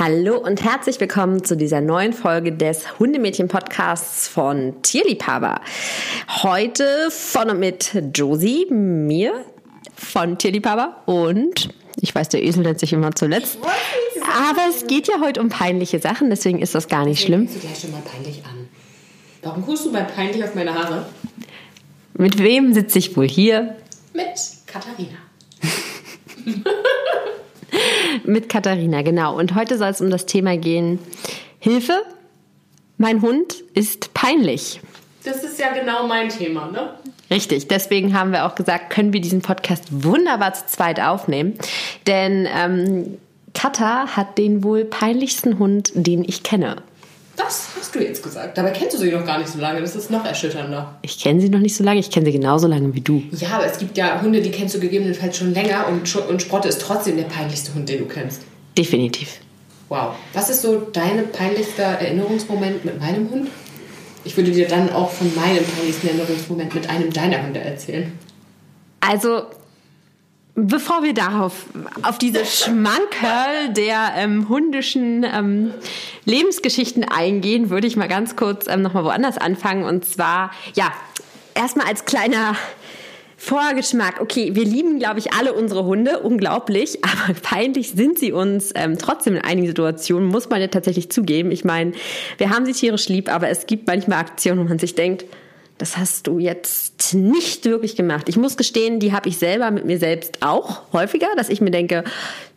Hallo und herzlich willkommen zu dieser neuen Folge des Hundemädchen-Podcasts von Tierliebhaber. Heute von und mit Josie, mir von Tierliebhaber und ich weiß, der Esel nennt sich immer zuletzt. Aber es geht ja heute um peinliche Sachen, deswegen ist das gar nicht schlimm. Du gleich schon mal peinlich an. Warum guckst du bei peinlich auf meine Haare? Mit wem sitze ich wohl hier? Mit Katharina. Mit Katharina, genau. Und heute soll es um das Thema gehen: Hilfe, mein Hund ist peinlich. Das ist ja genau mein Thema, ne? Richtig, deswegen haben wir auch gesagt, können wir diesen Podcast wunderbar zu zweit aufnehmen. Denn ähm, Katha hat den wohl peinlichsten Hund, den ich kenne. Das hast du jetzt gesagt. Dabei kennst du sie noch gar nicht so lange. Das ist noch erschütternder. Ich kenne sie noch nicht so lange, ich kenne sie genauso lange wie du. Ja, aber es gibt ja Hunde, die kennst du gegebenenfalls schon länger und, und Sprotte ist trotzdem der peinlichste Hund, den du kennst. Definitiv. Wow. Was ist so dein peinlichster Erinnerungsmoment mit meinem Hund? Ich würde dir dann auch von meinem peinlichsten Erinnerungsmoment mit einem deiner Hunde erzählen. Also, bevor wir darauf, auf diese Schmankerl der ähm, hundischen ähm, Lebensgeschichten eingehen, würde ich mal ganz kurz ähm, nochmal woanders anfangen. Und zwar, ja, erstmal als kleiner Vorgeschmack. Okay, wir lieben, glaube ich, alle unsere Hunde, unglaublich, aber peinlich sind sie uns ähm, trotzdem in einigen Situationen, muss man ja tatsächlich zugeben. Ich meine, wir haben sie tierisch lieb, aber es gibt manchmal Aktionen, wo man sich denkt, das hast du jetzt nicht wirklich gemacht. Ich muss gestehen, die habe ich selber mit mir selbst auch häufiger, dass ich mir denke,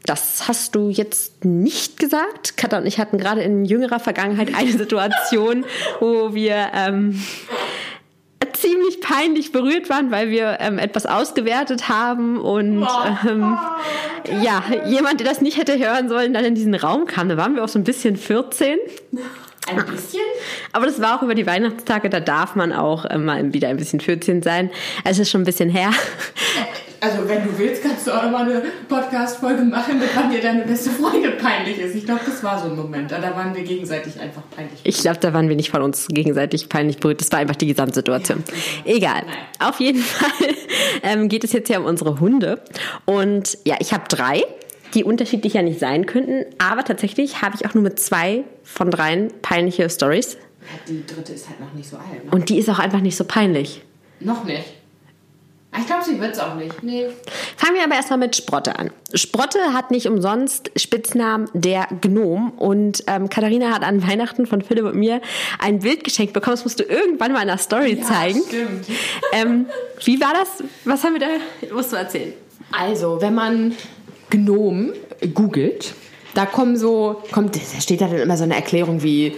das hast du jetzt nicht gesagt. Katha und ich hatten gerade in jüngerer Vergangenheit eine Situation, wo wir ähm, ziemlich peinlich berührt waren, weil wir ähm, etwas ausgewertet haben und ähm, ja, jemand, der das nicht hätte hören sollen, dann in diesen Raum kam. Da waren wir auch so ein bisschen 14. Ein bisschen? Aber das war auch über die Weihnachtstage, da darf man auch äh, mal wieder ein bisschen 14 sein. Also es ist schon ein bisschen her. Also, wenn du willst, kannst du auch noch mal eine Podcast-Folge machen, wann dir deine beste Freundin peinlich ist. Ich glaube, das war so ein Moment. Da waren wir gegenseitig einfach peinlich. Ich glaube, da waren wir nicht von uns gegenseitig peinlich berührt. Das war einfach die Gesamtsituation. Egal. Auf jeden Fall ähm, geht es jetzt ja um unsere Hunde. Und ja, ich habe drei, die unterschiedlich ja nicht sein könnten. Aber tatsächlich habe ich auch nur mit zwei von dreien peinliche Stories. Die dritte ist halt noch nicht so alt. Ne? Und die ist auch einfach nicht so peinlich. Noch nicht. Ah, Ich glaube, sie wird es auch nicht. Nee. Fangen wir aber erstmal mit Sprotte an. Sprotte hat nicht umsonst Spitznamen der Gnom und ähm, Katharina hat an Weihnachten von Philipp und mir ein Bild geschenkt bekommen. Das musst du irgendwann mal in der Story zeigen. Stimmt. Ähm, wie war das? Was haben wir da? Musst du erzählen. Also, wenn man Gnom googelt, da kommen so, kommt, da steht da dann immer so eine Erklärung wie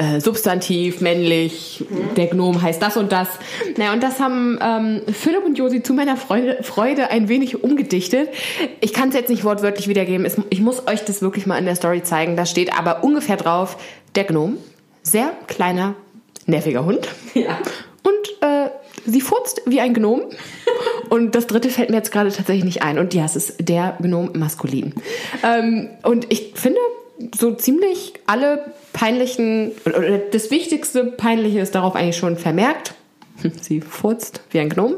äh, Substantiv, männlich, der Gnom heißt das und das. Naja, und das haben ähm, Philipp und Josi zu meiner Freude, Freude ein wenig umgedichtet. Ich kann es jetzt nicht wortwörtlich wiedergeben. Es, ich muss euch das wirklich mal in der Story zeigen. Da steht aber ungefähr drauf, der Gnom, sehr kleiner, nerviger Hund. Ja. Und äh, sie furzt wie ein Gnom. Und das dritte fällt mir jetzt gerade tatsächlich nicht ein. Und ja, es ist der Gnom maskulin. Ähm, und ich finde, so ziemlich alle peinlichen, oder das wichtigste Peinliche ist darauf eigentlich schon vermerkt. Sie furzt wie ein Gnom.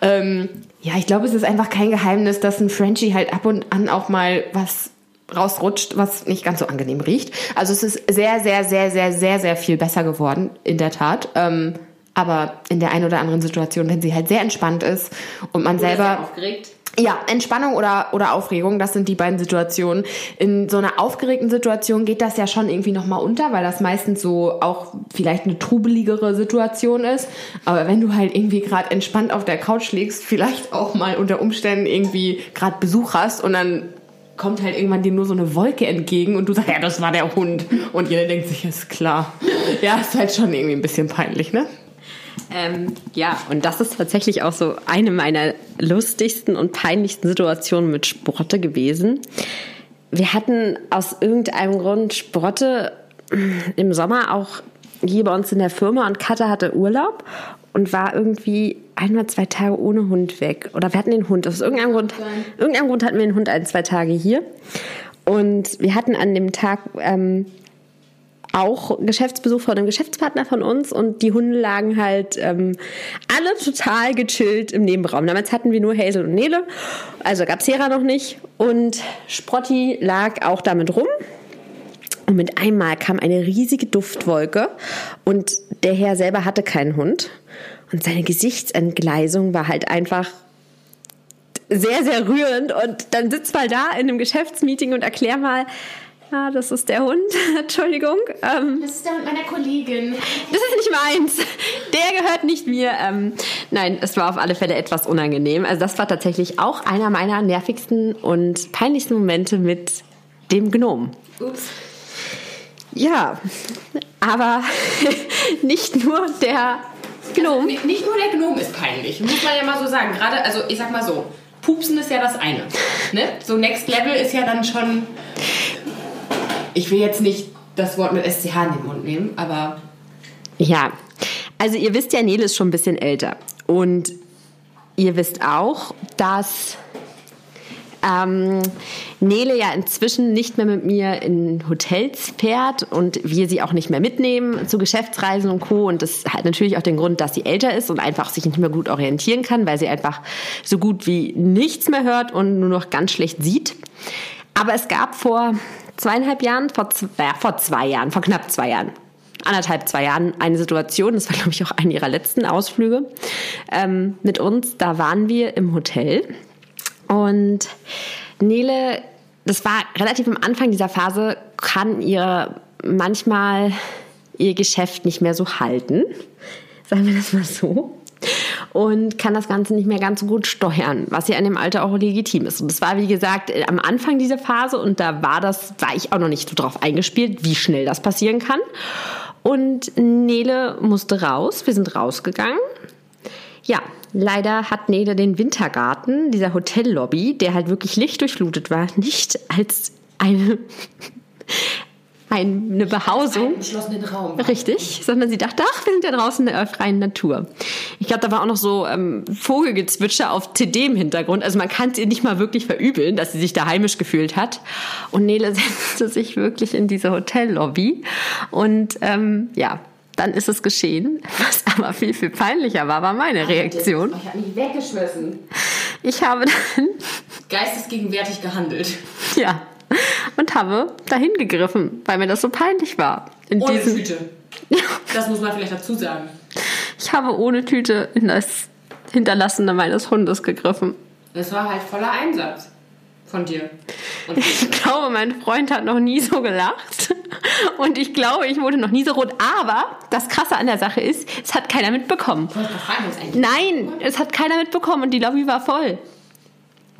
Ähm, ja, ich glaube, es ist einfach kein Geheimnis, dass ein Frenchie halt ab und an auch mal was rausrutscht, was nicht ganz so angenehm riecht. Also es ist sehr, sehr, sehr, sehr, sehr, sehr viel besser geworden, in der Tat. Ähm, aber in der einen oder anderen Situation, wenn sie halt sehr entspannt ist und man selber aufgeregt. ja, Entspannung oder, oder Aufregung, das sind die beiden Situationen. In so einer aufgeregten Situation geht das ja schon irgendwie nochmal unter, weil das meistens so auch vielleicht eine trubeligere Situation ist. Aber wenn du halt irgendwie gerade entspannt auf der Couch liegst, vielleicht auch mal unter Umständen irgendwie gerade Besuch hast und dann kommt halt irgendwann dir nur so eine Wolke entgegen und du sagst, ja, das war der Hund. Und jeder denkt sich, ist klar. Ja, ist halt schon irgendwie ein bisschen peinlich, ne? Ähm, ja, und das ist tatsächlich auch so eine meiner lustigsten und peinlichsten Situationen mit Sprotte gewesen. Wir hatten aus irgendeinem Grund Sprotte im Sommer auch hier bei uns in der Firma und Katha hatte Urlaub und war irgendwie einmal zwei Tage ohne Hund weg. Oder wir hatten den Hund. Aus irgendeinem Grund, irgendeinem Grund hatten wir den Hund ein, zwei Tage hier. Und wir hatten an dem Tag ähm, auch Geschäftsbesuch von einem Geschäftspartner von uns und die Hunde lagen halt ähm, alle total gechillt im Nebenraum. Damals hatten wir nur Hazel und Nele, also gab's Hera noch nicht und Sprotti lag auch damit rum Und mit einmal kam eine riesige Duftwolke und der Herr selber hatte keinen Hund. Und seine Gesichtsentgleisung war halt einfach sehr, sehr rührend. Und dann sitzt mal da in einem Geschäftsmeeting und erklär mal, ja, das ist der Hund, Entschuldigung. Ähm, das ist der Hund meiner Kollegin. Das ist nicht meins. Der gehört nicht mir. Ähm, nein, es war auf alle Fälle etwas unangenehm. Also das war tatsächlich auch einer meiner nervigsten und peinlichsten Momente mit dem Gnom. Ups. Ja, aber nicht nur der Gnom. Also, nicht nur der Gnom ist peinlich, muss man ja mal so sagen. Gerade, also ich sag mal so, Pupsen ist ja das eine. Ne? So Next Level ist ja dann schon. Ich will jetzt nicht das Wort mit SCH in den Mund nehmen, aber. Ja, also ihr wisst ja, Nele ist schon ein bisschen älter. Und ihr wisst auch, dass ähm, Nele ja inzwischen nicht mehr mit mir in Hotels fährt und wir sie auch nicht mehr mitnehmen zu Geschäftsreisen und Co. Und das hat natürlich auch den Grund, dass sie älter ist und einfach sich nicht mehr gut orientieren kann, weil sie einfach so gut wie nichts mehr hört und nur noch ganz schlecht sieht. Aber es gab vor zweieinhalb Jahren, vor, äh, vor zwei Jahren, vor knapp zwei Jahren, anderthalb, zwei Jahren eine Situation, das war glaube ich auch eine ihrer letzten Ausflüge ähm, mit uns. Da waren wir im Hotel und Nele, das war relativ am Anfang dieser Phase, kann ihr manchmal ihr Geschäft nicht mehr so halten. Sagen wir das mal so. Und kann das Ganze nicht mehr ganz so gut steuern, was ja in dem Alter auch legitim ist. Und das war, wie gesagt, am Anfang dieser Phase und da war das, war ich auch noch nicht so drauf eingespielt, wie schnell das passieren kann. Und Nele musste raus. Wir sind rausgegangen. Ja, Leider hat Nele den Wintergarten, dieser Hotellobby, der halt wirklich lichtdurchflutet war, nicht als eine, eine Behausung. Einen Raum. Richtig, sondern sie dachte, ach, wir sind ja draußen in der freien Natur. Ich glaube, da war auch noch so ähm, Vogelgezwitscher auf CD im Hintergrund. Also man kann es ihr nicht mal wirklich verübeln, dass sie sich da heimisch gefühlt hat. Und Nele setzte sich wirklich in diese Hotellobby. Und ähm, ja, dann ist es geschehen. Was aber viel, viel peinlicher war, war meine Reaktion. Ich habe mich weggeschmissen. Ich habe dann geistesgegenwärtig gehandelt. Ja. Und habe dahin gegriffen, weil mir das so peinlich war. In ohne diesem, Tüte. Das muss man vielleicht dazu sagen. Ich habe ohne Tüte in das Hinterlassene meines Hundes gegriffen. Das war halt voller Einsatz von dir. Und ich glaube, mein Freund hat noch nie so gelacht. Und ich glaube, ich wurde noch nie so rot. Aber das Krasse an der Sache ist, es hat keiner mitbekommen. Nein, es hat keiner mitbekommen und die Lobby war voll.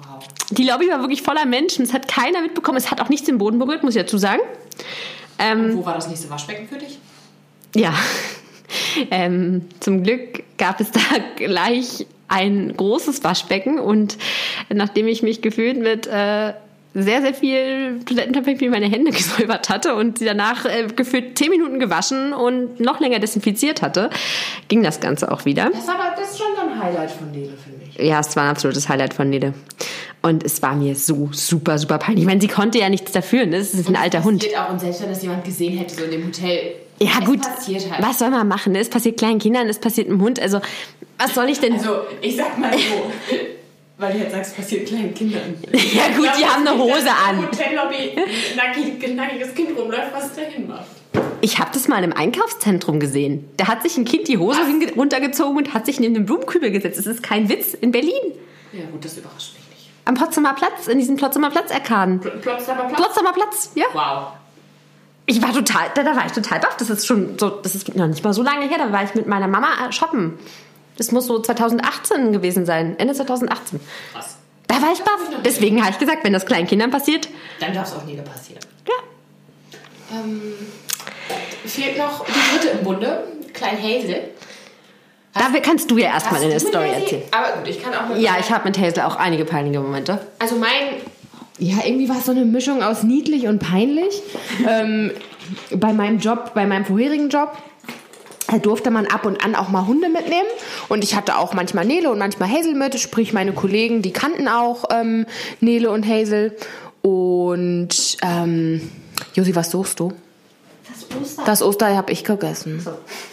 Wow. Die Lobby war wirklich voller Menschen. Es hat keiner mitbekommen. Es hat auch nichts den Boden berührt, muss ich dazu sagen. Ähm, wo war das nächste Waschbecken für dich? Ja, ähm, zum Glück gab es da gleich ein großes Waschbecken und nachdem ich mich gefühlt mit äh, sehr, sehr viel Toilettenpapier meine Hände gesäubert hatte und sie danach äh, gefühlt zehn Minuten gewaschen und noch länger desinfiziert hatte, ging das Ganze auch wieder. Das, aber, das ist schon so ein Highlight von Nele, finde ich. Ja, es war ein absolutes Highlight von Nele. Und es war mir so super, super peinlich. Ich meine, sie konnte ja nichts dafür, ne? Das ist ein alter Hund. Auch, und selbst wenn das jemand gesehen hätte, so in dem Hotel. Ja, es gut. Halt. Was soll man machen? Ne? Es passiert kleinen Kindern, es passiert einem Hund. Also, was soll ich denn. Also, ich sag mal so. Weil du jetzt sagst, passiert kleinen Kindern. ja gut, die haben eine Hose an. Hotellobby, nackig, nackiges Kind rumläuft, was dahin macht. Ich habe das mal im Einkaufszentrum gesehen. Da hat sich ein Kind die Hose runtergezogen und hat sich in den Blumenkübel gesetzt. Das ist kein Witz in Berlin. Ja gut, das überrascht mich nicht. Am Potsdamer Platz, in diesem Potsdamer Platz-Arkaden. Potsdamer Platz? Potsdamer Platz, ja. Wow. Ich war total, da, da war ich total baff. Das ist schon so, das ist noch nicht mal so lange her. Da war ich mit meiner Mama äh, shoppen. Das muss so 2018 gewesen sein. Ende 2018. Krass. Da war ich baff. Deswegen habe ich gesagt, wenn das kleinen Kindern passiert. Dann darf es auch nie passieren. Ja. Ähm, fehlt noch die dritte im Bunde, Klein Hazel. Dafür kannst du ja erstmal eine Story erzählen. Aber gut, ich kann auch mit Ja, ich habe mit Hazel auch einige peinliche Momente. Also mein. Ja, irgendwie war es so eine Mischung aus niedlich und peinlich. ähm, bei meinem Job, bei meinem vorherigen Job durfte man ab und an auch mal Hunde mitnehmen. Und ich hatte auch manchmal Nele und manchmal Hazel mit. Sprich, meine Kollegen, die kannten auch ähm, Nele und Hazel. Und ähm, Josi, was suchst du? Das Osterei. Das Osterei habe ich gegessen. So.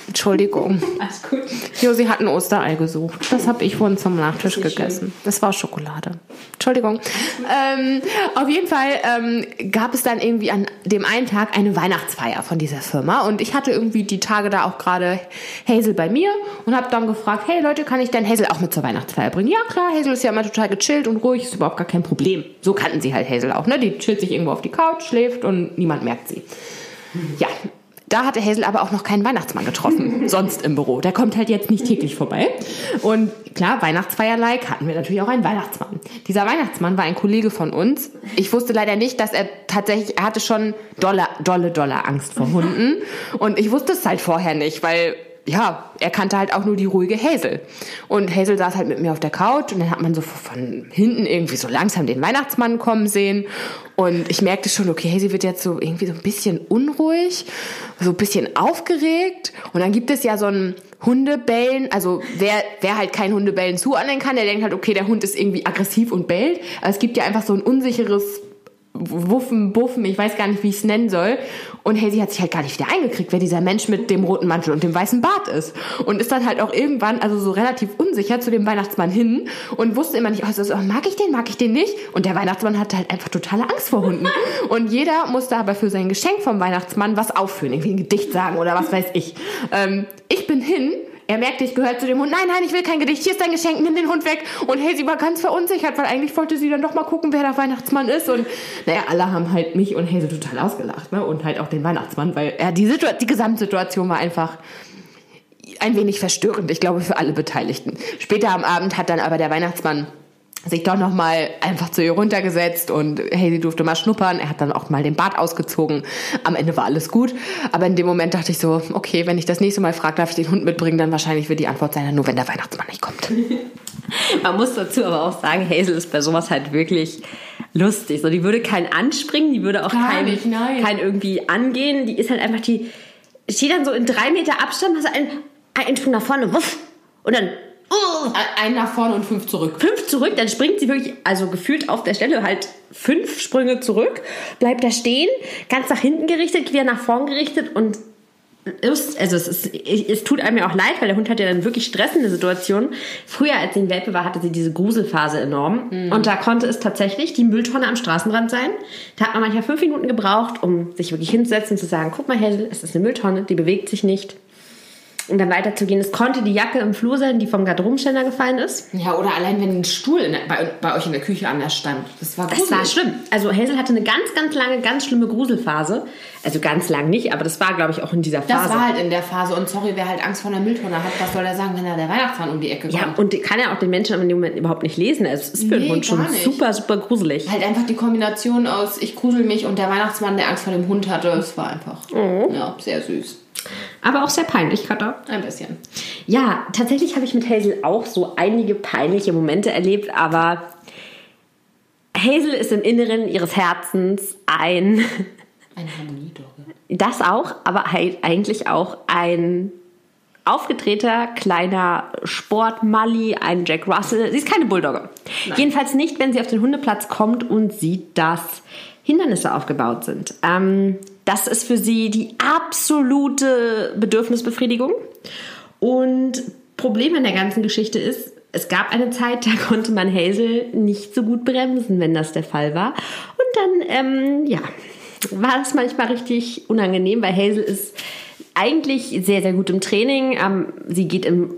Entschuldigung. Alles gut. Josi hat ein Osterei gesucht. Das habe ich vorhin zum Nachtisch gegessen. Schön. Das war Schokolade. Entschuldigung. Ähm, auf jeden Fall ähm, gab es dann irgendwie an dem einen Tag eine Weihnachtsfeier von dieser Firma und ich hatte irgendwie die Tage da auch gerade Hazel bei mir und habe dann gefragt, hey Leute, kann ich denn Hazel auch mit zur Weihnachtsfeier bringen? Ja klar, Hazel ist ja immer total gechillt und ruhig, ist überhaupt gar kein Problem. So kannten sie halt Hazel auch, ne? Die chillt sich irgendwo auf die Couch, schläft und niemand merkt sie. Ja, da hatte Hazel aber auch noch keinen Weihnachtsmann getroffen, sonst im Büro. Der kommt halt jetzt nicht täglich vorbei. Und klar, Weihnachtsfeierlike hatten wir natürlich auch einen Weihnachtsmann. Dieser Weihnachtsmann war ein Kollege von uns. Ich wusste leider nicht, dass er tatsächlich, er hatte schon dolle, dolle, dolle Angst vor Hunden. Und ich wusste es halt vorher nicht, weil ja, er kannte halt auch nur die ruhige Hazel. Und Hazel saß halt mit mir auf der Couch und dann hat man so von hinten irgendwie so langsam den Weihnachtsmann kommen sehen. Und ich merkte schon, okay, Hazel wird jetzt so irgendwie so ein bisschen unruhig, so ein bisschen aufgeregt. Und dann gibt es ja so ein Hundebellen, also wer, wer halt kein Hundebellen zuordnen kann, der denkt halt, okay, der Hund ist irgendwie aggressiv und bellt. Aber es gibt ja einfach so ein unsicheres Wuffen, Buffen, ich weiß gar nicht, wie ich es nennen soll. Und sie hat sich halt gar nicht wieder eingekriegt, wer dieser Mensch mit dem roten Mantel und dem weißen Bart ist. Und ist dann halt auch irgendwann, also so relativ unsicher zu dem Weihnachtsmann hin und wusste immer nicht, also, mag ich den, mag ich den nicht? Und der Weihnachtsmann hatte halt einfach totale Angst vor Hunden. Und jeder musste aber für sein Geschenk vom Weihnachtsmann was aufführen, irgendwie ein Gedicht sagen oder was weiß ich. Ähm, ich bin hin er merkte, ich gehöre zu dem Hund. Nein, nein, ich will kein Gedicht. Hier ist dein Geschenk. Nimm den Hund weg. Und sie war ganz verunsichert, weil eigentlich wollte sie dann doch mal gucken, wer der Weihnachtsmann ist. Und naja, alle haben halt mich und Hazel total ausgelacht. Ne? Und halt auch den Weihnachtsmann, weil ja, die, die Gesamtsituation war einfach ein wenig verstörend, ich glaube, für alle Beteiligten. Später am Abend hat dann aber der Weihnachtsmann sich doch noch mal einfach zu ihr runtergesetzt und hey, sie durfte mal schnuppern. Er hat dann auch mal den Bart ausgezogen. Am Ende war alles gut. Aber in dem Moment dachte ich so, okay, wenn ich das nächste Mal frage, darf ich den Hund mitbringen, dann wahrscheinlich wird die Antwort sein, nur wenn der Weihnachtsmann nicht kommt. Man muss dazu aber auch sagen, Hazel ist bei sowas halt wirklich lustig. So, die würde kein anspringen, die würde auch kein, nicht, kein irgendwie angehen. Die ist halt einfach die, steht dann so in drei Meter Abstand, hast einen, einen Sprung nach vorne, wuff, und dann Oh. Ein nach vorne und fünf zurück. Fünf zurück, dann springt sie wirklich, also gefühlt auf der Stelle halt fünf Sprünge zurück, bleibt da stehen, ganz nach hinten gerichtet, wieder nach vorn gerichtet und ist, also es, ist, es tut einem ja auch leid, weil der Hund hat ja dann wirklich stressende Situationen. Früher, als sie ein Welpe war, hatte sie diese Gruselphase enorm. Mhm. Und da konnte es tatsächlich die Mülltonne am Straßenrand sein. Da hat man manchmal fünf Minuten gebraucht, um sich wirklich hinzusetzen und zu sagen, guck mal, Hazel, es ist eine Mülltonne, die bewegt sich nicht und dann weiterzugehen. Es konnte die Jacke im Flur sein, die vom Garderobenständer gefallen ist. Ja, oder allein wenn ein Stuhl der, bei, bei, euch in der Küche anders stand. Das war gruselig. Das war schlimm. Also Hazel hatte eine ganz, ganz lange, ganz schlimme Gruselphase. Also ganz lang nicht, aber das war, glaube ich, auch in dieser Phase. Das war halt in der Phase. Und sorry, wer halt Angst vor einer Mülltonne hat, was soll er sagen, wenn da der Weihnachtsmann um die Ecke kommt? Ja, und kann ja auch den Menschen in dem Moment überhaupt nicht lesen. Es ist für nee, den Hund schon nicht. super, super gruselig. Halt einfach die Kombination aus ich grusel mich und der Weihnachtsmann, der Angst vor dem Hund hatte, es war einfach mhm. ja, sehr süß. Aber auch sehr peinlich, Katha. Ein bisschen. Ja, tatsächlich habe ich mit Hazel auch so einige peinliche Momente erlebt, aber Hazel ist im Inneren ihres Herzens ein. Eine Harmoniedogge. Das auch, aber eigentlich auch ein aufgedrehter kleiner Sportmalli, ein Jack Russell. Sie ist keine Bulldogge. Nein. Jedenfalls nicht, wenn sie auf den Hundeplatz kommt und sieht, dass Hindernisse aufgebaut sind. Ähm, das ist für sie die absolute Bedürfnisbefriedigung. Und Problem in der ganzen Geschichte ist, es gab eine Zeit, da konnte man Hazel nicht so gut bremsen, wenn das der Fall war. Und dann, ähm, ja, war es manchmal richtig unangenehm, weil Hazel ist eigentlich sehr, sehr gut im Training. Ähm, sie geht im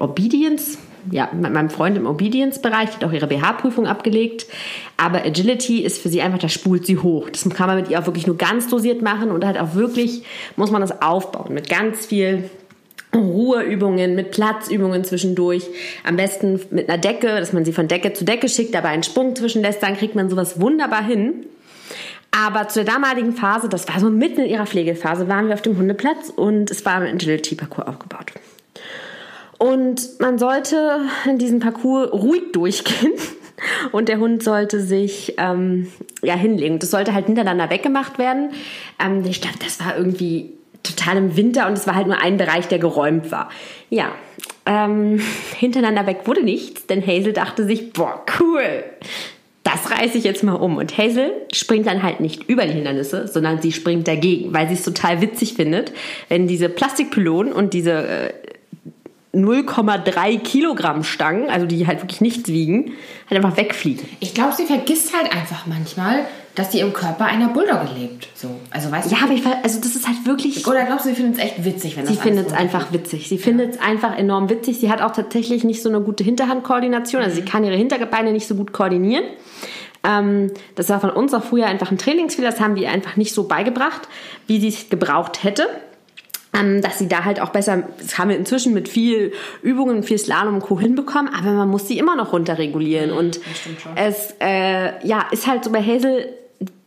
Obedience, ja, mit meinem Freund im Obedience-Bereich, die hat auch ihre BH-Prüfung abgelegt. Aber Agility ist für sie einfach, da spult sie hoch. Das kann man mit ihr auch wirklich nur ganz dosiert machen und halt auch wirklich muss man das aufbauen mit ganz viel Ruheübungen, mit Platzübungen zwischendurch. Am besten mit einer Decke, dass man sie von Decke zu Decke schickt, dabei einen Sprung zwischenlässt, dann kriegt man sowas wunderbar hin. Aber zu der damaligen Phase, das war so mitten in ihrer Pflegephase, waren wir auf dem Hundeplatz und es war ein Agility-Parcours aufgebaut. Und man sollte in diesem Parcours ruhig durchgehen. Und der Hund sollte sich ähm, ja, hinlegen. Das sollte halt hintereinander weggemacht werden. Ähm, ich glaube, das war irgendwie total im Winter und es war halt nur ein Bereich, der geräumt war. Ja, ähm, hintereinander weg wurde nichts, denn Hazel dachte sich, boah, cool. das reiße ich jetzt mal um. Und Hazel springt dann halt nicht über die Hindernisse, sondern sie springt dagegen, weil sie es total witzig findet, wenn diese Plastikpylonen und diese äh, 0,3 Kilogramm Stangen, also die halt wirklich nichts wiegen, halt einfach wegfliegen. Ich glaube, sie vergisst halt einfach manchmal, dass sie im Körper einer Bulldogge lebt. So, also weißt Ja, aber ich, also das ist halt wirklich. Oder glaubst du, sie findet es echt witzig, wenn Sie das findet es einfach witzig. Sie findet es einfach enorm witzig. Sie hat auch tatsächlich nicht so eine gute Hinterhandkoordination. Also sie kann ihre Hinterbeine nicht so gut koordinieren. Ähm, das war von uns auch früher einfach ein Trainingsfehler. Das haben wir einfach nicht so beigebracht, wie sie es gebraucht hätte. Ähm, dass sie da halt auch besser, das haben wir inzwischen mit viel Übungen, viel Slalom und Co. hinbekommen, aber man muss sie immer noch runterregulieren. Und es äh, ja, ist halt so bei Hazel,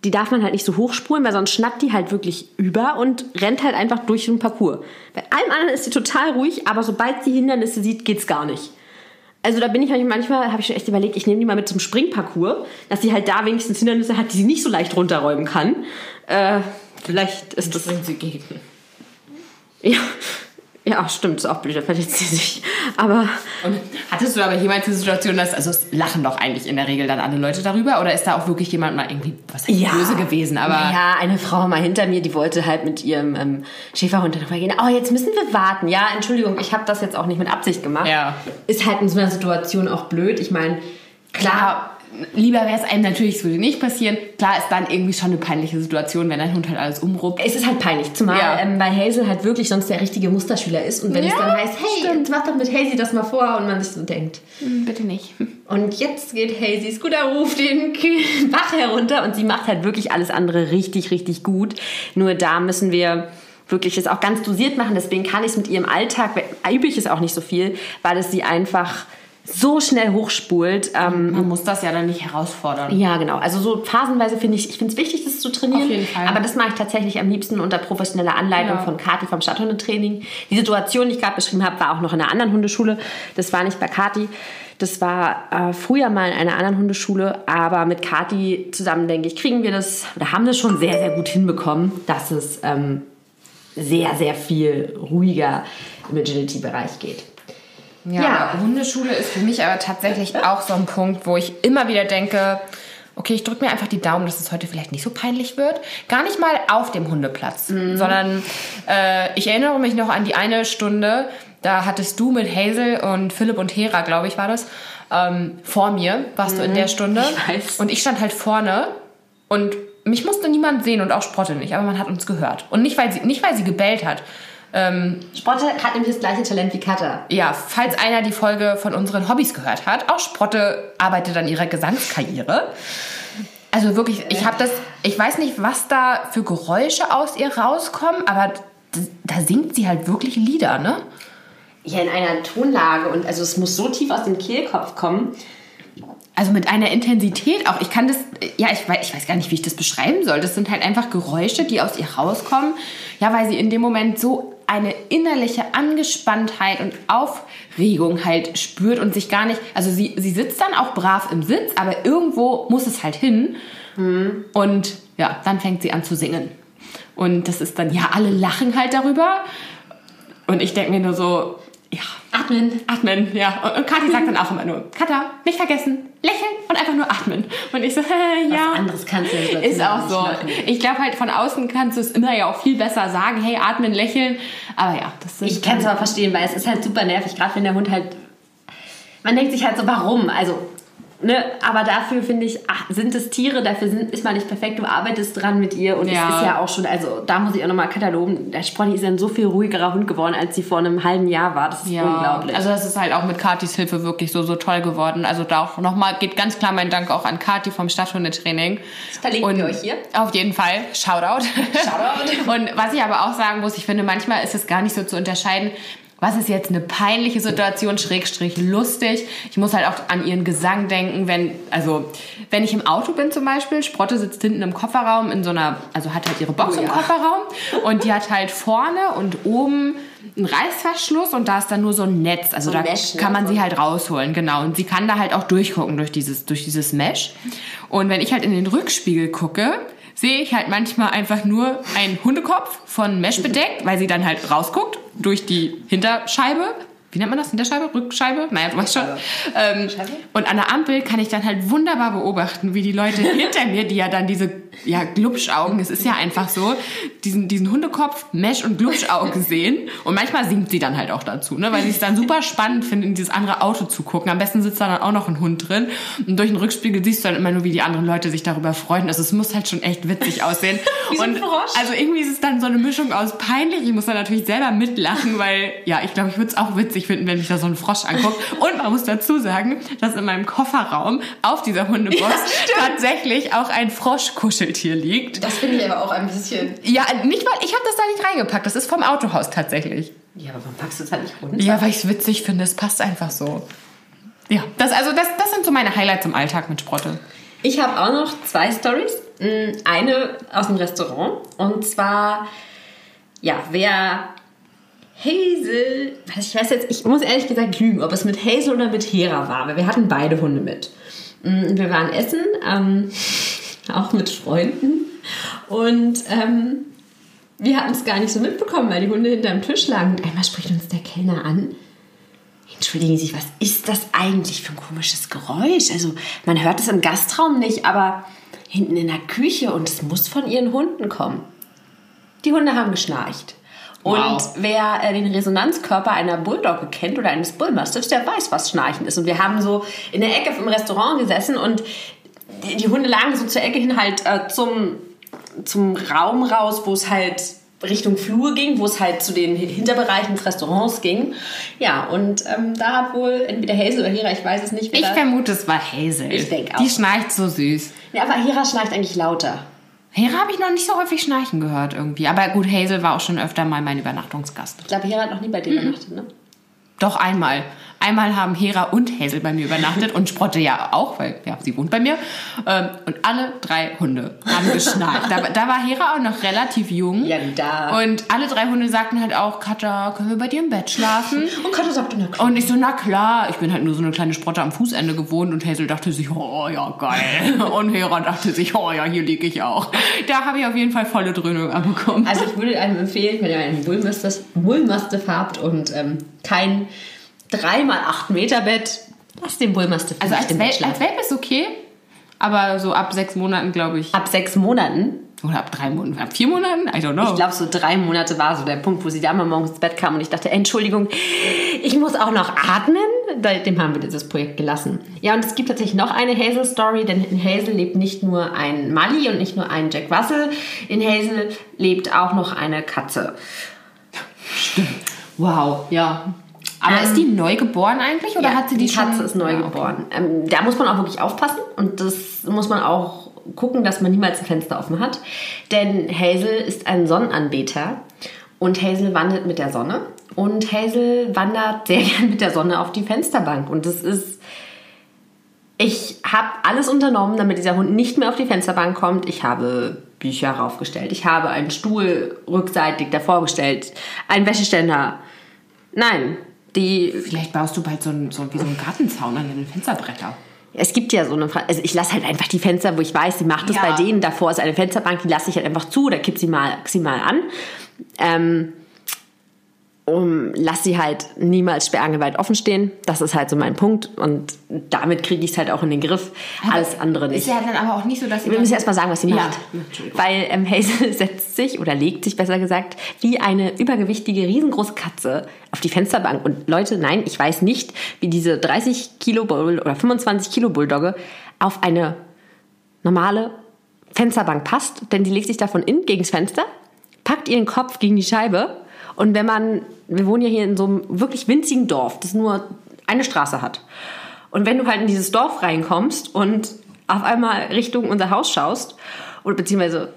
die darf man halt nicht so hochspulen, weil sonst schnappt die halt wirklich über und rennt halt einfach durch den Parcours. Bei allem anderen ist sie total ruhig, aber sobald sie Hindernisse sieht, geht's gar nicht. Also da bin ich manchmal, manchmal habe ich schon echt überlegt, ich nehme die mal mit zum Springparcours, dass sie halt da wenigstens Hindernisse hat, die sie nicht so leicht runterräumen kann. Äh, vielleicht ist das Springt sie gegen. Ja, ja, stimmt, ist auch blöd, da verletzt sie sich. Aber Und hattest du aber jemals die Situation, dass, also es lachen doch eigentlich in der Regel dann alle Leute darüber, oder ist da auch wirklich jemand mal irgendwie, was Ja. böse gewesen, aber ja, eine Frau mal hinter mir, die wollte halt mit ihrem ähm, Schäferhund darüber gehen. Oh, jetzt müssen wir warten. Ja, Entschuldigung, ich habe das jetzt auch nicht mit Absicht gemacht. Ja. Ist halt in so einer Situation auch blöd. Ich meine, klar, lieber wäre es einem natürlich, es würde nicht passieren. Klar ist dann irgendwie schon eine peinliche Situation, wenn dein Hund halt alles umruppt. es ist halt peinlich. Zumal, Ja. ähm, weil Hazel halt wirklich sonst der richtige Musterschüler ist. Und wenn es Ja, dann heißt, hey, jetzt mach doch mit Hazy das mal vor und man sich so denkt. Bitte nicht. Und jetzt geht Hazy Scooterruf den K- Bach herunter und sie macht halt wirklich alles andere richtig, richtig gut. Nur da müssen wir wirklich es auch ganz dosiert machen. Deswegen kann ich es mit ihrem Alltag, übe ich es auch nicht so viel, weil es sie einfach so schnell hochspult. Ähm, Man muss das ja dann nicht herausfordern. ja, genau. Also so phasenweise finde ich, ich finde es wichtig, das zu trainieren. Auf jeden Fall. Aber das mache ich tatsächlich am liebsten unter professioneller Anleitung Ja. von Kati vom Stadthundetraining. Die Situation, die ich gerade beschrieben habe, war auch noch in einer anderen Hundeschule. Das war nicht bei Kati. Das war äh, früher mal in einer anderen Hundeschule, aber mit Kati zusammen, denke ich, kriegen wir das oder haben das schon sehr, sehr gut hinbekommen, dass es ähm, sehr, sehr viel ruhiger im Agility-Bereich geht. Ja, Ja. Hundeschule ist für mich aber tatsächlich auch so ein Punkt, wo ich immer wieder denke, okay, ich drücke mir einfach die Daumen, dass es heute vielleicht nicht so peinlich wird. Gar nicht mal auf dem Hundeplatz, sondern äh, ich erinnere mich noch an die eine Stunde, da hattest du mit Hazel und Philipp und Hera, glaube ich, war das, ähm, vor mir, warst du in der Stunde. Ich weiß. Und ich stand halt vorne und mich musste niemand sehen und auch Sprotte nicht, aber man hat uns gehört. Und nicht, weil sie, nicht, weil sie gebellt hat. Ähm, Sprotte hat nämlich das gleiche Talent wie Kata. ja, falls einer die Folge von unseren Hobbys gehört hat, auch Sprotte arbeitet an ihrer Gesangskarriere. Also wirklich, ich habe das, ich weiß nicht, was da für Geräusche aus ihr rauskommen, aber da singt sie halt wirklich Lieder, ne? Ja, in einer Tonlage und also es muss so tief aus dem Kehlkopf kommen. Also mit einer Intensität auch. Ich kann das, ja, ich weiß, ich weiß gar nicht, wie ich das beschreiben soll. Das sind halt einfach Geräusche, die aus ihr rauskommen. Ja, weil sie in dem Moment so eine innerliche Angespanntheit und Aufregung halt spürt und sich gar nicht, also sie, sie sitzt dann auch brav im Sitz, aber irgendwo muss es halt hin. Und ja, dann fängt sie an zu singen. Und das ist dann, ja, alle lachen halt darüber. Und ich denke mir nur so, ja, Atmen. Atmen, ja. Und, Kathi sagt dann auch immer nur, Katha, nicht vergessen, lächeln und einfach nur atmen. Und ich so, äh, ja. Was anderes kannst du jetzt Ist auch so. machen. Ich glaube halt von außen kannst du es immer ja auch viel besser sagen, hey, atmen, lächeln. Aber ja, das sind Ich kann es aber verstehen, weil es ist halt super nervig, gerade wenn der Hund halt. Man denkt sich halt so, warum? Also, ne, aber dafür finde ich, ach, sind es Tiere, dafür sind, ist man nicht perfekt, du arbeitest dran mit ihr und Ja. es ist ja auch schon, also da muss ich auch nochmal katalogen, der Sprotti ist ja ein so viel ruhigerer Hund geworden, als sie vor einem halben Jahr war. Das ist ja, unglaublich. also das ist halt auch mit Katis Hilfe wirklich so, so toll geworden. Also da auch nochmal geht ganz klar mein Dank auch an Kati vom Stadthundetraining. Das verlinken wir euch hier. Auf jeden Fall. Shoutout. Shoutout. Und was ich aber auch sagen muss, ich finde, manchmal ist es gar nicht so zu unterscheiden, was ist jetzt eine peinliche Situation, schrägstrich lustig. Ich muss halt auch an ihren Gesang denken, wenn, also, wenn ich im Auto bin zum Beispiel, Sprotte sitzt hinten im Kofferraum in so einer, also hat halt ihre Box Oh im ja. Kofferraum und die hat halt vorne und oben einen Reißverschluss und da ist dann nur so ein Netz. Also So da Mesh, ne? kann man So sie halt rausholen, genau. Und sie kann da halt auch durchgucken durch dieses, durch dieses Mesh. Und wenn ich halt in den Rückspiegel gucke, sehe ich halt manchmal einfach nur einen Hundekopf von Mesh bedeckt, weil sie dann halt rausguckt durch die Hinterscheibe, wie nennt man das? Hinterscheibe? Rückscheibe? Naja, du weißt schon. Ähm, und an der Ampel kann ich dann halt wunderbar beobachten, wie die Leute hinter mir, die ja dann diese ja, Glubschaugen, es ist ja einfach so, diesen, diesen Hundekopf, Mesh und Glubschaugen sehen. Und manchmal singt sie dann halt auch dazu, ne? weil sie es dann super spannend findet, in dieses andere Auto zu gucken. Am besten sitzt da dann auch noch ein Hund drin. Und durch den Rückspiegel siehst du dann immer nur, wie die anderen Leute sich darüber freuen. Also es muss halt schon echt witzig aussehen. Wie so ein und also irgendwie ist es dann so eine Mischung aus peinlich. Ich muss dann natürlich selber mitlachen, weil ja, ich glaube, ich würde es auch witzig finden, wenn mich da so ein Frosch anguckt. Und man muss dazu sagen, dass in meinem Kofferraum auf dieser Hundebox tatsächlich auch ein Froschkuscheltier liegt. Das finde ich aber auch ein bisschen. Ja, nicht mal, ich habe das da nicht reingepackt. Das ist vom Autohaus tatsächlich. Ja, aber warum packst du es halt nicht runter? Ja, weil ich es witzig finde. Es passt einfach so. Ja, das, also das, das sind so meine Highlights im Alltag mit Sprotte. Ich habe auch noch zwei Stories. Eine aus dem Restaurant. Und zwar, ja, wer Hazel, ich weiß jetzt, ich muss ehrlich gesagt lügen, ob es mit Hazel oder mit Hera war, weil wir hatten beide Hunde mit. Mm, Wir waren essen, ähm, auch mit Freunden. Und ähm, wir hatten es gar nicht so mitbekommen, weil die Hunde hinterm Tisch lagen. Und einmal spricht uns der Kellner an. Entschuldigen Sie, was ist das eigentlich für ein komisches Geräusch? Also, man hört es im Gastraum nicht, aber hinten in der Küche und es muss von Ihren Hunden kommen. Die Hunde haben geschnarcht. Und Wow. wer äh, den Resonanzkörper einer Bulldogge kennt oder eines Bullmastiffs, der weiß, was Schnarchen ist. Und wir haben so in der Ecke im Restaurant gesessen und die, die Hunde lagen so zur Ecke hin halt äh, zum, zum Raum raus, wo es halt Richtung Flur ging, wo es halt zu den Hinterbereichen des Restaurants ging. Ja, und ähm, da hat wohl entweder Hazel oder Hera, ich weiß es nicht. Ich vermute, es war Hazel. Ich denk auch. Die schnarcht so süß. ja, aber Hera schnarcht eigentlich lauter. Hera habe ich noch nicht so häufig schnarchen gehört irgendwie. Aber gut, Hazel war auch schon öfter mal mein Übernachtungsgast. Ich glaube, Hera hat noch nie bei dir übernachtet, ne? Doch einmal. Einmal haben Hera und Hazel bei mir übernachtet und Sprotte ja auch, weil ja, sie wohnt bei mir. Ähm, und alle drei Hunde haben geschnarcht. Da, da war Hera auch noch relativ jung. Ja, da. Und alle drei Hunde sagten halt auch, Katja, können wir bei dir im Bett schlafen? Und Katja sagte, na klar. Und ich so, na klar, ich bin halt nur so eine kleine Sprotte am Fußende gewohnt und Hazel dachte sich, oh ja, geil. Und Hera dachte sich, oh ja, hier liege ich auch. Da habe ich auf jeden Fall volle Dröhnung abbekommen. Also ich würde einem empfehlen, wenn ihr einen Bullmastiff habt und ähm, kein 3x8 Meter Bett, lasst den Bullmastiff Also als, Wel als Welpe ist okay, aber so ab sechs Monaten, glaube ich. Ab sechs Monaten, Oder ab drei Monaten, ab vier Monaten? I don't know. ich glaube so drei Monate war so der Punkt, wo sie da mal morgens ins Bett kam und ich dachte, Entschuldigung, ich muss auch noch atmen. Dem haben wir dieses Projekt gelassen. Ja, und es gibt tatsächlich noch eine Hazel-Story, denn in Hazel lebt nicht nur ein Mali und nicht nur ein Jack Russell. In Hazel lebt auch noch eine Katze. wow, ja. Aber Ähm, ist die neu geboren eigentlich oder Ja, hat sie die, die Katze schon? ist neu Ja, okay. geboren. Ähm, da muss man auch wirklich aufpassen und das muss man auch gucken, dass man niemals ein Fenster offen hat. Denn Hazel ist ein Sonnenanbeter und Hazel wandelt mit der Sonne und Hazel wandert sehr gern mit der Sonne auf die Fensterbank und das ist ich habe alles unternommen, damit dieser Hund nicht mehr auf die Fensterbank kommt. Ich habe Bücher raufgestellt. Ich habe einen Stuhl rückseitig davor gestellt. Einen Wäscheständer. Nein, die Vielleicht baust du bald so, ein, so wie so einen Gartenzaun an den Fensterbretter. Es gibt ja so eine, also ich lasse halt einfach die Fenster, wo ich weiß, sie macht das Ja. bei denen. Davor ist eine Fensterbank, die lasse ich halt einfach zu oder kipp sie mal, sie mal an. Ähm, um, lass sie halt niemals sperrangelweit offen stehen. Das ist halt so mein Punkt. Und damit kriege ich es halt auch in den Griff. Alles andere nicht. Ist ja dann aber auch nicht so, dass sie. Wir müssen erst mal sagen, was sie Ja, macht. Weil ähm, Hazel setzt sich oder legt sich besser gesagt wie eine übergewichtige, riesengroße Katze auf die Fensterbank. Und Leute, nein, ich weiß nicht, wie diese 30 Kilo Bull oder 25 Kilo Bulldogge auf eine normale Fensterbank passt. Denn die legt sich davon in gegens Fenster, packt ihren Kopf gegen die Scheibe. Und wenn man, wir wohnen ja hier in so einem wirklich winzigen Dorf, das nur eine Straße hat. Und wenn du halt in dieses Dorf reinkommst und auf einmal Richtung unser Haus schaust, oder beziehungsweise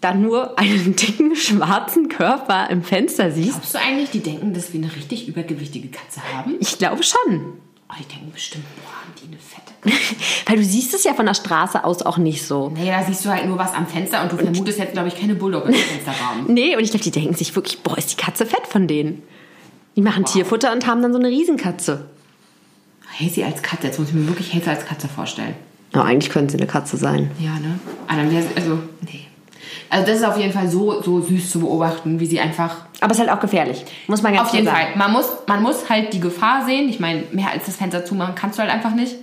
dann nur einen dicken schwarzen Körper im Fenster siehst, Glaubst du eigentlich, die denken, dass wir eine richtig übergewichtige Katze haben? ich glaube schon. Oh, die denken bestimmt, boah, haben die eine fette. Weil du siehst es ja von der Straße aus auch nicht so. Naja, da siehst du halt nur was am Fenster und du vermutest jetzt, glaube ich, keine Bulldogge im Fensterrahmen. Nee, und ich glaube, die denken sich wirklich, boah, ist die Katze fett von denen. Die machen Tierfutter und haben dann so eine Riesenkatze. Hazy als Katze, jetzt muss ich mir wirklich Hazy als Katze vorstellen. Ja, eigentlich könnte sie eine Katze sein. Ja, ne? Ah, dann wär's, also, nee. Also das ist auf jeden Fall so, so süß zu beobachten, wie sie einfach Aber es ist halt auch gefährlich. Muss man ganz Auf jeden klar sagen. Fall. Man muss, man muss halt die Gefahr sehen. Ich meine, mehr als das Fenster zumachen kannst du halt einfach nicht.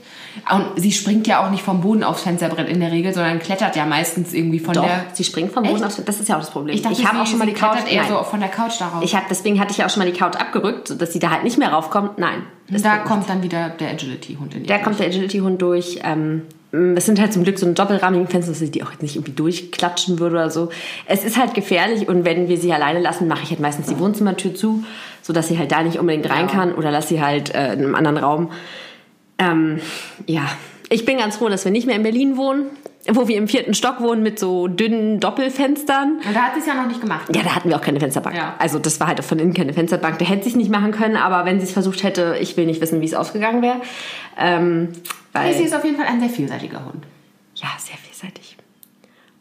Und sie springt ja auch nicht vom Boden aufs Fensterbrett in der Regel, sondern klettert ja meistens irgendwie von Doch, der. sie springt vom Boden Echt? auf. Das ist ja auch das Problem. Ich dachte, ich habe auch schon mal die Couch. eher nein. so von der Couch darauf. Ich habe deswegen hatte ich ja auch schon mal die Couch abgerückt, sodass sie da halt nicht mehr raufkommt. Nein. Da kommt dann wieder der Agility-Hund in die Da kommt der Agility-Hund durch. Ähm, es sind halt zum Glück so ein doppelrahmigen Fenster, dass sie die auch jetzt nicht irgendwie durchklatschen würde oder so. Es ist halt gefährlich und wenn wir sie alleine lassen, mache ich halt meistens die Wohnzimmertür zu, sodass sie halt da nicht unbedingt rein kann oder lasse sie halt äh, in einem anderen Raum. Ähm, ja, ich bin ganz froh, dass wir nicht mehr in Berlin wohnen, wo wir im vierten Stock wohnen mit so dünnen Doppelfenstern. Und da hat sie es ja noch nicht gemacht. Ja, da hatten wir auch keine Fensterbank. Ja. Also das war halt von innen keine Fensterbank. Da hätte sie es nicht machen können, aber wenn sie es versucht hätte, ich will nicht wissen, wie es ausgegangen wäre. Ähm, weil, Sie ist auf jeden Fall ein sehr vielseitiger Hund. ja, sehr vielseitig.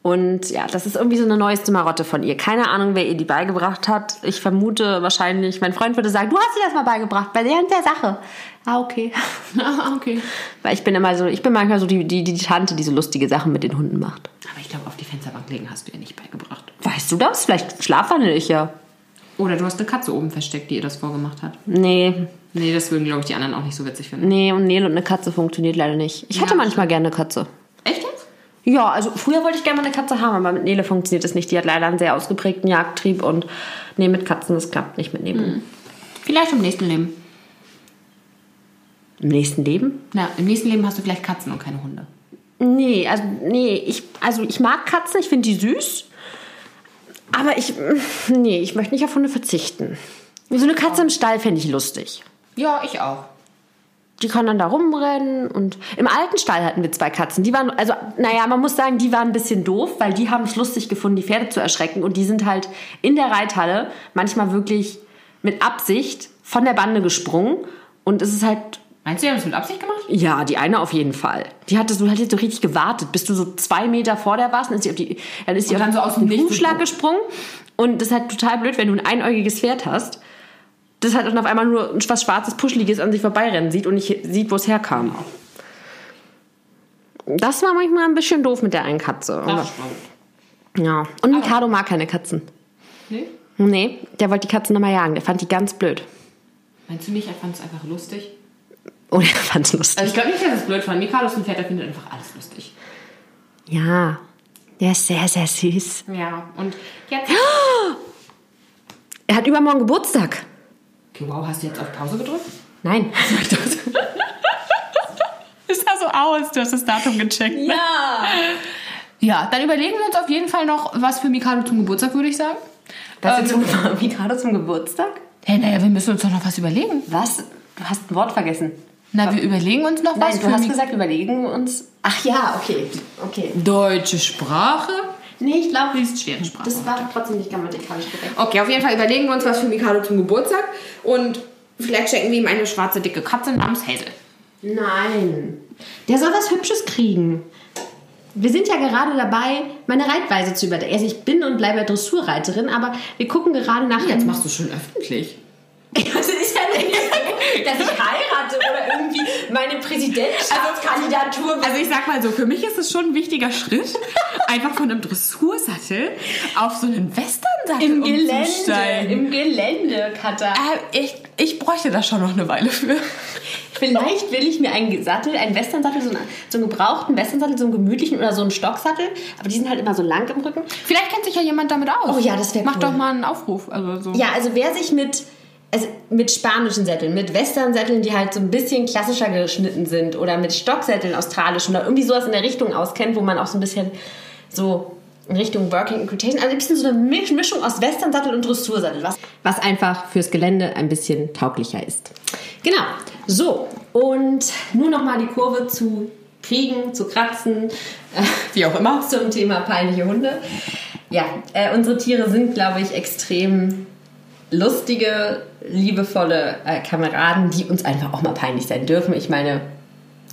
Und ja, das ist irgendwie so eine neueste Marotte von ihr. Keine Ahnung, wer ihr die beigebracht hat. Ich vermute wahrscheinlich, mein Freund würde sagen, du hast ihr das mal beigebracht, bei der und der Sache. Ah, okay. Ah, okay. Weil ich bin immer so, ich bin manchmal so die, die, die Tante, die so lustige Sachen mit den Hunden macht. Aber ich glaube, auf die Fensterbank legen hast du ihr nicht beigebracht. Weißt du das? Vielleicht schlafwandel ich ja. Oder du hast eine Katze oben versteckt, die ihr das vorgemacht hat. Nee, Nee, das würden, glaube ich, die anderen auch nicht so witzig finden. nee, und Nele und eine Katze funktioniert leider nicht. Ich hätte Ja, manchmal gerne eine Katze. Ja, also früher wollte ich gerne mal eine Katze haben, aber mit Nele funktioniert das nicht. Die hat leider einen sehr ausgeprägten Jagdtrieb und nee, mit Katzen, das klappt nicht mit Nele. Vielleicht im nächsten Leben. Im nächsten Leben? Na, im nächsten Leben hast du vielleicht Katzen und keine Hunde. Nee, also nee, ich, also ich mag Katzen, ich finde die süß. Aber ich, nee, ich möchte nicht auf Hunde verzichten. So eine Katze im Stall fände ich lustig. Ja, ich auch. Die kann dann da rumrennen und im alten Stall hatten wir zwei Katzen. Die waren, also, naja, man muss sagen, die waren ein bisschen doof, weil die haben es lustig gefunden, die Pferde zu erschrecken und die sind halt in der Reithalle manchmal wirklich mit Absicht von der Bande gesprungen und es ist halt Meinst du, die haben das mit Absicht gemacht? ja, die eine auf jeden Fall. Die hatte so, hat jetzt so richtig gewartet, bis du so zwei Meter vor der warst. Dann ist sie auf, die, dann ist sie auf dann so aus dem Hufschlag gesprungen. Und das ist halt total blöd, wenn du ein einäugiges Pferd hast, das halt dann auf einmal nur was Schwarzes, Puscheliges an sich vorbeirennen sieht und nicht sieht, wo es herkam. Das war manchmal ein bisschen doof mit der einen Katze. Stimmt. ja. Und Mikado mag keine Katzen. Nee? Nee, der wollte die Katzen nochmal jagen. Der fand die ganz blöd. Meinst du nicht, er fand es einfach lustig? Oh, der fand es lustig. Also ich glaube nicht, dass es blöd fand. Mikado ist ein Pferd, der findet einfach alles lustig. Ja, der ist sehr, sehr süß. Ja, und jetzt... Er hat übermorgen Geburtstag. Okay, wow, hast du jetzt auf Pause gedrückt? Nein. Es sah so aus, du hast das Datum gecheckt. Ja. Ja, dann überlegen wir uns auf jeden Fall noch was für Mikado zum Geburtstag, würde ich sagen. Was Ähm, zum, gerade zum Geburtstag? Hey, naja, wir müssen uns doch noch was überlegen. Was? Du hast ein Wort vergessen. Na, wir überlegen uns noch was Nein, für du hast Mi- gesagt, überlegen wir uns. Ach ja, okay. Okay. Deutsche Sprache. Nee, ich glaube, Die ist schwere Sprache. das war trotzdem nicht grammatikalisch korrekt. Okay, auf jeden Fall überlegen wir uns was für Mikado zum Geburtstag und vielleicht schenken wir ihm eine schwarze, dicke Katze namens Hazel. Nein. Der soll was Hübsches kriegen. Wir sind ja gerade dabei, meine Reitweise zu überdenken. Also ich bin und bleibe Dressurreiterin, aber wir gucken gerade nach... Jetzt machst du schon öffentlich. Das ist ja nicht, dass ich heirate oder irgendwie meine Präsidentschaftskandidatur... Also ich sag mal so, für mich ist es schon ein wichtiger Schritt, einfach von einem Dressursattel auf so einen Westernsattel Im Gelände, umzusteigen. im Gelände, Katha. Äh, ich, ich bräuchte da schon noch eine Weile für. Vielleicht will ich mir einen Sattel, einen Westernsattel, so einen, so einen gebrauchten Westernsattel, so einen gemütlichen oder so einen Stocksattel, aber die sind halt immer so lang im Rücken. Vielleicht kennt sich ja jemand damit aus. Oh ja, das wär Mach cool. doch mal einen Aufruf. Also so. Ja, also wer sich mit, also mit spanischen Sätteln, mit Westernsätteln, die halt so ein bisschen klassischer geschnitten sind oder mit Stocksätteln australischen oder irgendwie sowas in der Richtung auskennt, wo man auch so ein bisschen so in Richtung Working Equitation, also ein bisschen so eine Misch- Mischung aus Westernsattel und Dressursattel, was, was einfach fürs Gelände ein bisschen tauglicher ist. Genau, so und nur noch mal die Kurve zu kriegen, zu kratzen, äh, Wie auch immer. zum Thema peinliche Hunde. Ja, äh, unsere Tiere sind, glaube ich, extrem lustige, liebevolle äh, Kameraden, die uns einfach auch mal peinlich sein dürfen. Ich meine,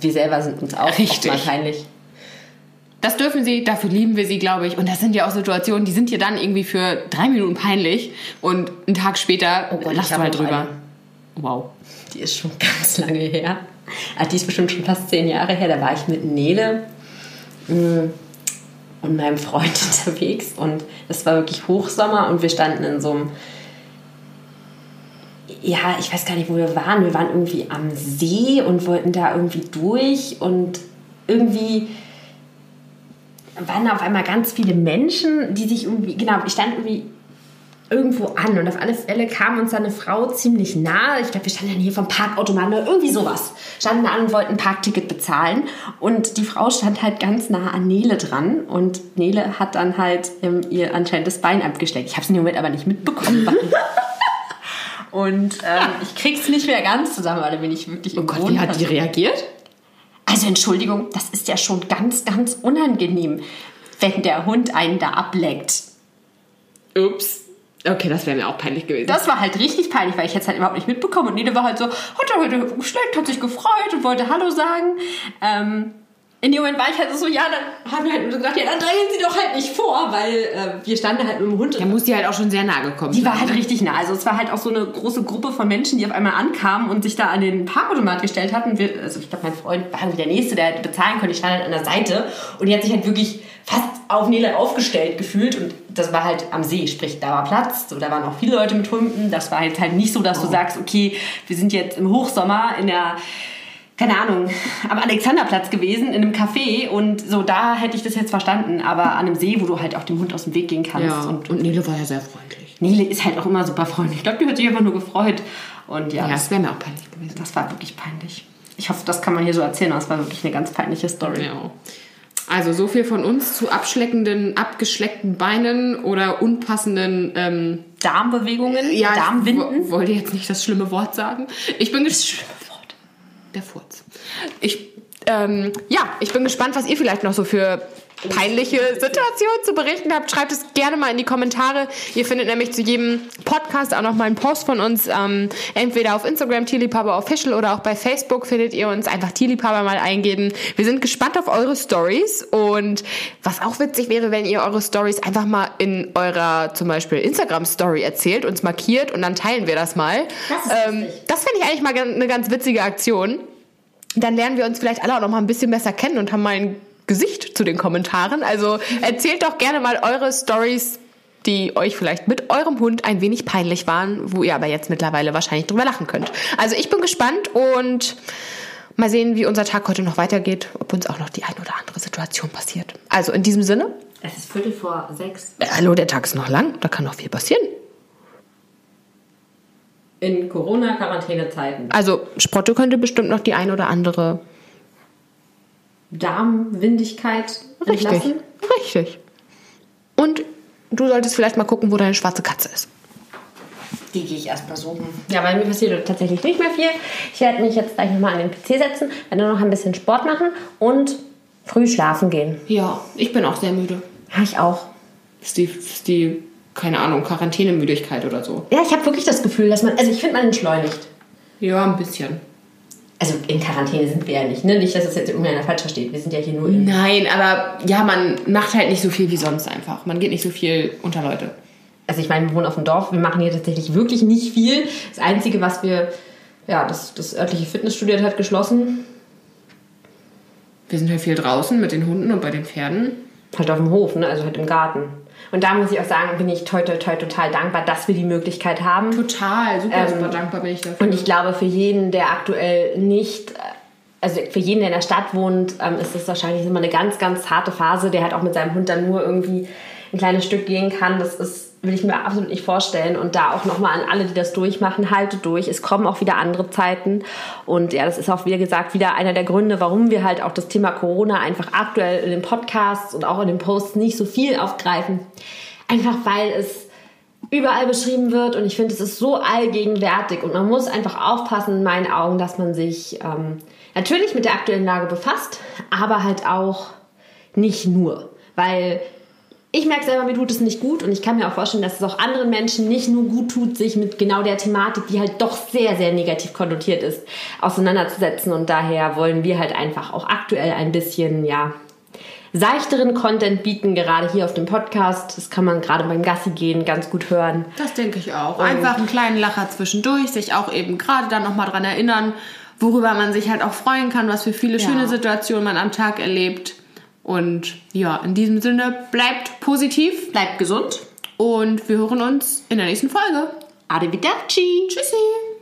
wir selber sind uns auch Richtig. mal peinlich. Das dürfen sie, dafür lieben wir sie, glaube ich. Und das sind ja auch Situationen, die sind dir dann irgendwie für drei Minuten peinlich und einen Tag später Oh Gott, lachst du noch drüber. Wow. Die ist schon ganz lange her. Ah, Die ist bestimmt schon fast zehn Jahre her. Da war ich mit Nele mm, und meinem Freund unterwegs und es war wirklich Hochsommer und wir standen in so einem ja, ich weiß gar nicht, wo wir waren. Wir waren irgendwie am See und wollten da irgendwie durch und irgendwie waren da auf einmal ganz viele Menschen, die sich irgendwie, genau, ich stand irgendwie irgendwo an und auf alle Fälle kam uns da eine Frau ziemlich nahe. Ich glaube, wir standen hier vom Parkautomaten oder irgendwie sowas. Standen an und wollten ein Parkticket bezahlen und die Frau stand halt ganz nah an Nele dran und Nele hat dann halt ähm, ihr anscheinend das Bein abgesteckt. Ich habe es in dem Moment aber nicht mitbekommen. und ähm, ich krieg's nicht mehr ganz zusammen, weil da bin ich wirklich oh im Gott, wie hat die reagiert? Also Entschuldigung, das ist ja schon ganz, ganz unangenehm, wenn der Hund einen da ableckt. Ups. Okay, das wäre mir auch peinlich gewesen. Das war halt richtig peinlich, weil ich jetzt halt überhaupt nicht mitbekommen und Nede war halt so, hat er heute geschleckt, hat sich gefreut und wollte Hallo sagen. Ähm, in dem Moment war ich halt so, ja, dann haben wir halt so gesagt, ja, dann drängen Sie doch halt nicht vor, weil äh, wir standen halt mit dem Hund. Da muss die halt auch schon sehr nah gekommen Die war halt ne? richtig nah. Also es war halt auch so eine große Gruppe von Menschen, die auf einmal ankamen und sich da an den Parkautomat gestellt hatten. Wir, also ich glaube, mein Freund war halt der Nächste, der hätte bezahlen können. Ich stand halt an der Seite und die hat sich halt wirklich fast auf Nele aufgestellt gefühlt und das war halt am See, sprich, da war Platz, so, da waren auch viele Leute mit Hunden. Das war jetzt halt nicht so, dass oh. du sagst, okay, wir sind jetzt im Hochsommer in der keine Ahnung, am Alexanderplatz gewesen, in einem Café und so, da hätte ich das jetzt verstanden, aber an einem See, wo du halt auch dem Hund aus dem Weg gehen kannst. Ja, und, und Nele war ja sehr freundlich. Nele ist halt auch immer super freundlich. Ich glaube, die hat sich einfach nur gefreut. Und ja, ja das wäre mir auch peinlich gewesen. Das war wirklich peinlich. Ich hoffe, das kann man hier so erzählen, aber es war wirklich eine ganz peinliche Story. Ja. Also so viel von uns zu abschleckenden, abgeschleckten Beinen oder unpassenden ähm, Darmbewegungen, ja, Darmwinden. Ich wollte jetzt nicht das schlimme Wort sagen. Ich bin gespannt der Furz. Ich, ähm, ja, ich bin gespannt, was ihr vielleicht noch so für peinliche Situationen zu berichten habt. Schreibt es gerne mal in die Kommentare. Ihr findet nämlich zu jedem Podcast auch noch mal einen Post von uns. Ähm, entweder auf Instagram Tierliebhaber Official oder auch bei Facebook findet ihr uns. Einfach Tierliebhaber mal eingeben. Wir sind gespannt auf eure Stories und was auch witzig wäre, wenn ihr eure Stories einfach mal in eurer zum Beispiel Instagram Story erzählt, uns markiert und dann teilen wir das mal. Das, ähm, das finde ich eigentlich mal eine ganz witzige Aktion. Dann lernen wir uns vielleicht alle auch noch mal ein bisschen besser kennen und haben mal ein Gesicht zu den Kommentaren. Also erzählt doch gerne mal eure Stories, die euch vielleicht mit eurem Hund ein wenig peinlich waren, wo ihr aber jetzt mittlerweile wahrscheinlich drüber lachen könnt. Also ich bin gespannt und mal sehen, wie unser Tag heute noch weitergeht, ob uns auch noch die ein oder andere Situation passiert. Also in diesem Sinne. Es ist Viertel vor sechs. Äh, hallo, der Tag ist noch lang, da kann noch viel passieren. In Corona-Quarantäne-Zeiten. Also Sprotte könnte bestimmt noch die ein oder andere Darmwindigkeit Richtig, entlassen. richtig. Und du solltest vielleicht mal gucken, wo deine schwarze Katze ist. Die gehe ich erst mal suchen. Ja, weil mir passiert tatsächlich nicht mehr viel. Ich werde mich jetzt gleich nochmal an den PC setzen, werde noch ein bisschen Sport machen und früh schlafen gehen. Ja, ich bin auch sehr müde. Ja, ich auch. Ist die, ist die keine Ahnung, Quarantänemüdigkeit oder so? Ja, ich habe wirklich das Gefühl, dass man, also ich finde, man entschleunigt. Ja, ein bisschen also in Quarantäne sind wir ja nicht, ne? Nicht, dass das jetzt irgendeiner falsch versteht. Wir sind ja hier nur in. Nein, aber ja, man macht halt nicht so viel wie sonst einfach. Man geht nicht so viel unter Leute. Also ich meine, wir wohnen auf dem Dorf, wir machen hier tatsächlich wirklich nicht viel. Das Einzige, was wir, ja, das, das örtliche Fitnessstudio hat geschlossen. Wir sind halt viel draußen mit den Hunden und bei den Pferden. Halt auf dem Hof, ne? Also halt im Garten. Und da muss ich auch sagen, bin ich toi, toi, toi, total dankbar, dass wir die Möglichkeit haben. Total, super, ähm, super dankbar bin ich dafür. Und ich glaube, für jeden, der aktuell nicht also für jeden, der in der Stadt wohnt, ähm, ist das wahrscheinlich immer eine ganz, ganz harte Phase, der halt auch mit seinem Hund dann nur irgendwie ein kleines Stück gehen kann. Das ist, will ich mir absolut nicht vorstellen. Und da auch nochmal an alle, die das durchmachen, haltet durch. Es kommen auch wieder andere Zeiten. Und ja, das ist auch, wie gesagt, wieder einer der Gründe, warum wir halt auch das Thema Corona einfach aktuell in den Podcasts und auch in den Posts nicht so viel aufgreifen. Einfach weil es überall beschrieben wird und ich finde, es ist so allgegenwärtig und man muss einfach aufpassen, in meinen Augen, dass man sich ähm, natürlich mit der aktuellen Lage befasst, aber halt auch nicht nur, weil ich merke selber, mir tut es nicht gut und ich kann mir auch vorstellen, dass es auch anderen Menschen nicht nur gut tut, sich mit genau der Thematik, die halt doch sehr, sehr negativ konnotiert ist, auseinanderzusetzen. Und daher wollen wir halt einfach auch aktuell ein bisschen, ja, seichteren Content bieten, gerade hier auf dem Podcast. Das kann man gerade beim Gassi gehen ganz gut hören. Das denke ich auch. Einfach einen kleinen Lacher zwischendurch, sich auch eben gerade dann nochmal dran erinnern, worüber man sich halt auch freuen kann, was für viele ja. schöne Situationen man am Tag erlebt. Und ja, in diesem Sinne, bleibt positiv, bleibt gesund und wir hören uns in der nächsten Folge. Arrivederci. Tschüssi.